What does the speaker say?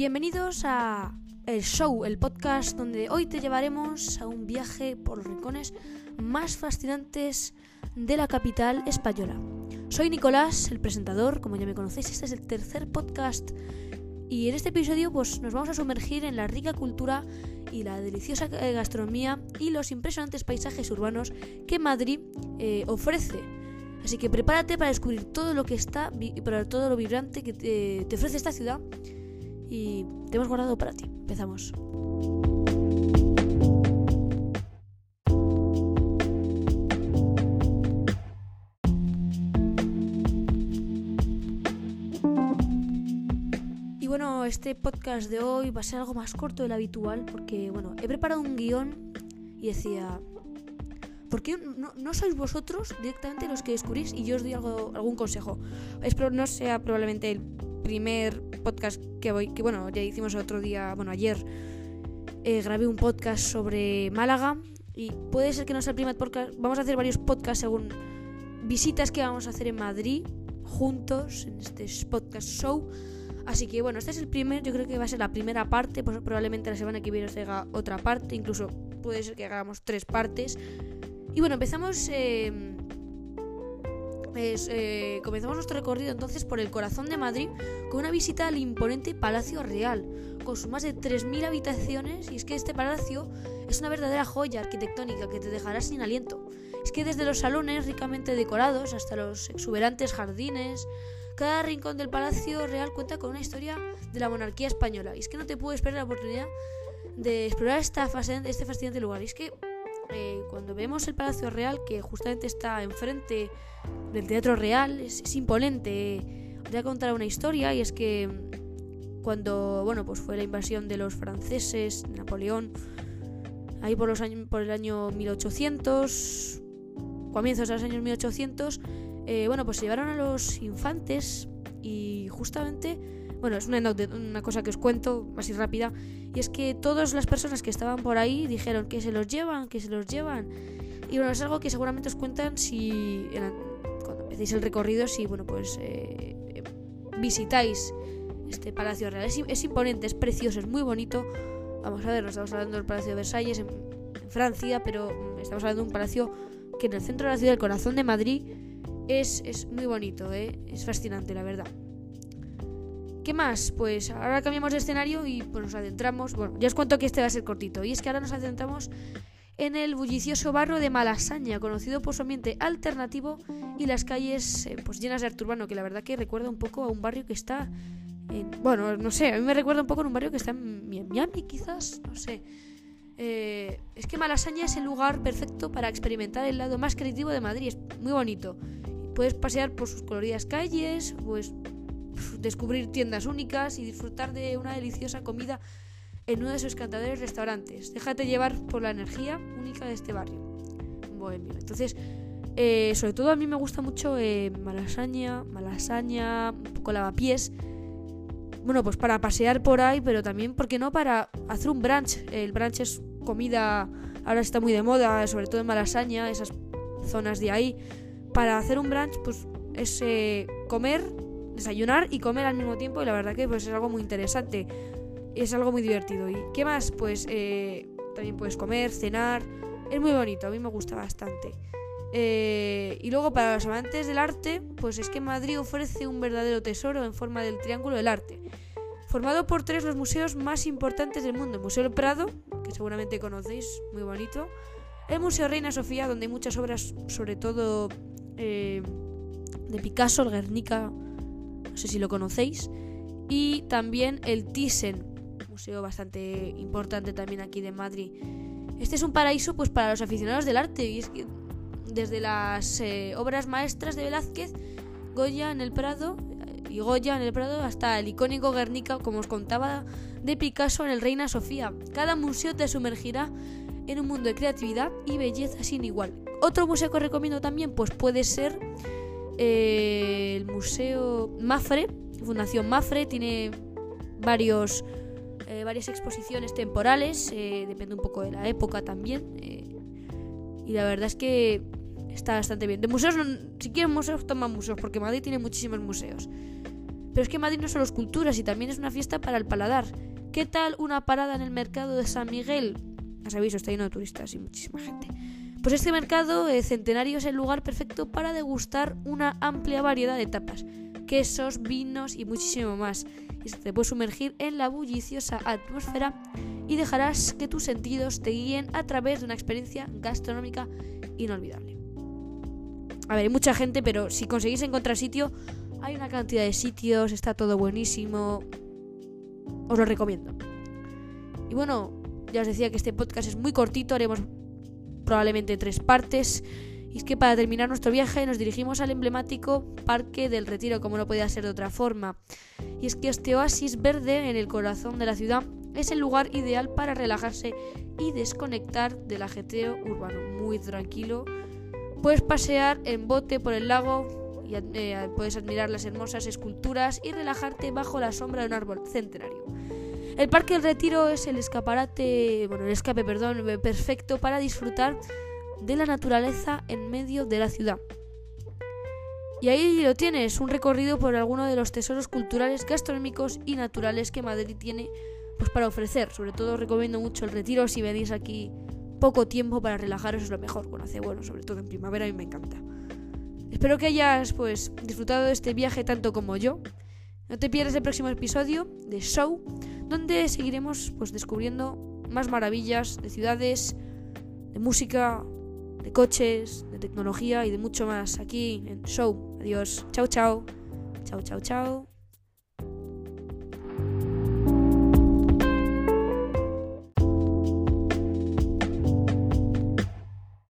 Bienvenidos a El Show, el podcast donde hoy te llevaremos a un viaje por los rincones más fascinantes de la capital española. Soy Nicolás, el presentador, como ya me conocéis, este es el tercer podcast y en este episodio pues, nos vamos a sumergir en la rica cultura y la deliciosa eh, gastronomía y los impresionantes paisajes urbanos que Madrid eh, ofrece. Así que prepárate para descubrir todo lo que está, para todo lo vibrante que te ofrece esta ciudad y te hemos guardado para ti. Empezamos. Bueno, este podcast de hoy va a ser algo más corto del habitual porque, bueno, he preparado un guion y decía, ¿por qué no, sois vosotros directamente los que descubrís y yo os doy algo, algún consejo? Espero no sea probablemente el primer podcast que voy, que bueno, ya hicimos otro día, bueno, ayer eh, grabé un podcast sobre Málaga y puede ser que no sea el primer podcast, vamos a hacer varios podcasts según visitas que vamos a hacer en Madrid juntos en este podcast show. Así que bueno, este es el primer, yo creo que va a ser la primera parte, pues probablemente la semana que viene os haga otra parte, incluso puede ser que hagamos tres partes. Y bueno, empezamos... Eh, eh, comenzamos nuestro recorrido entonces por el corazón de Madrid con una visita al imponente Palacio Real, con sus más de 3.000 habitaciones y es que este palacio es una verdadera joya arquitectónica que te dejará sin aliento. Es que desde los salones ricamente decorados hasta los exuberantes jardines, cada rincón del Palacio Real cuenta con una historia de la monarquía española y es que no te puedes perder la oportunidad de explorar esta este fascinante lugar. Es que eh, cuando vemos el Palacio Real, que justamente está enfrente del Teatro Real, es, imponente. Voy a contar una historia y es que cuando bueno, pues fue la invasión de los franceses, Napoleón, ahí por, los años, por el año 1800, comienzos de los años 1800, eh, bueno, pues se llevaron a los infantes y justamente bueno, es una, una cosa que os cuento así rápida. Y es que todas las personas que estaban por ahí dijeron que se los llevan, que se los llevan. Y bueno, es algo que seguramente os cuentan si cuando empecéis el recorrido, si bueno, pues eh, visitáis este Palacio Real. Es, imponente, es precioso, es muy bonito. Vamos a ver, nos estamos hablando del Palacio de Versalles en, Francia, pero estamos hablando de un palacio que en el centro de la ciudad, el corazón de Madrid, es, es muy bonito, ¿eh? es fascinante, la verdad. ¿Qué más? Pues ahora cambiamos de escenario y pues nos adentramos. Bueno, ya os cuento que este va a ser cortito. Y es que ahora nos adentramos en el bullicioso barrio de Malasaña, conocido por su ambiente alternativo y las calles eh, pues llenas de arte urbano, que la verdad que recuerda un poco a un barrio que está en, bueno, no sé, a mí me recuerda un poco a un barrio que está en Miami, quizás, no sé. Eh, es que Malasaña es el lugar perfecto para experimentar el lado más creativo de Madrid, es muy bonito. Puedes pasear por sus coloridas calles, pues descubrir tiendas únicas y disfrutar de una deliciosa comida en uno de sus encantadores restaurantes. Déjate llevar por la energía única de este barrio bohemio. Entonces, eh, sobre todo a mí me gusta mucho eh, Malasaña, Malasaña, un poco lavapiés. Bueno, pues para pasear por ahí, pero también, ¿por qué no? Para hacer un brunch. El brunch es comida, ahora está muy de moda, sobre todo en Malasaña, esas zonas de ahí. Para hacer un brunch, pues es eh, comer desayunar y comer al mismo tiempo y la verdad que pues es algo muy interesante. Es algo muy divertido. ¿Y qué más? Pues eh, también puedes comer, cenar. Es muy bonito, a mí me gusta bastante. Eh, y luego para los amantes del arte, pues es que Madrid ofrece un verdadero tesoro en forma del Triángulo del Arte. Formado por tres los museos más importantes del mundo. El Museo del Prado, que seguramente conocéis, muy bonito. El Museo Reina Sofía, donde hay muchas obras, sobre todo eh, de Picasso, el Guernica, no sé si lo conocéis, y también el Thyssen, museo bastante importante también aquí de Madrid. Este es un paraíso pues para los aficionados del arte y es que desde las eh, obras maestras de Velázquez, Goya en el Prado y Goya en el Prado hasta el icónico Guernica, como os contaba, de Picasso en el Reina Sofía. Cada museo te sumergirá en un mundo de creatividad y belleza sin igual. Otro museo que os recomiendo también pues puede ser eh, el Museo Mafre, Fundación Mafre, tiene varios, eh, varias exposiciones temporales, eh, depende un poco de la época también. y la verdad es que está bastante bien. De museos, si quieren museos, toman museos, porque Madrid tiene muchísimos museos. Pero es que Madrid no solo es cultura, y también es una fiesta para el paladar. ¿Qué tal una parada en el mercado de San Miguel? Ya sabéis, está lleno de turistas y muchísima gente. Pues este mercado centenario es el lugar perfecto para degustar una amplia variedad de tapas, quesos, vinos y muchísimo más. Y te puedes sumergir en la bulliciosa atmósfera y dejarás que tus sentidos te guíen a través de una experiencia gastronómica inolvidable. A ver, hay mucha gente, pero si conseguís encontrar sitio, hay una cantidad de sitios, está todo buenísimo. Os lo recomiendo. Y bueno, ya os decía que este podcast es muy cortito, haremos probablemente tres partes. Y es que para terminar nuestro viaje nos dirigimos al emblemático Parque del Retiro, como no podía ser de otra forma. Y es que este oasis verde en el corazón de la ciudad es el lugar ideal para relajarse y desconectar del ajetreo urbano. Muy tranquilo. Puedes pasear en bote por el lago y eh, puedes admirar las hermosas esculturas y relajarte bajo la sombra de un árbol centenario. El Parque del Retiro es el escaparate, bueno, el escape, perdón, perfecto para disfrutar de la naturaleza en medio de la ciudad. Y ahí lo tienes, un recorrido por alguno de los tesoros culturales, gastronómicos y naturales que Madrid tiene pues, para ofrecer. Sobre todo recomiendo mucho el retiro si venís aquí poco tiempo para relajaros, es lo mejor. Bueno, hace bueno, sobre todo en primavera, a mí me encanta. Espero que hayas pues disfrutado de este viaje tanto como yo. No te pierdas el próximo episodio de Show donde seguiremos pues descubriendo más maravillas de ciudades, de música, de coches, de tecnología y de mucho más aquí en Show. Adiós. Chao, chao. Chao, chao, chao.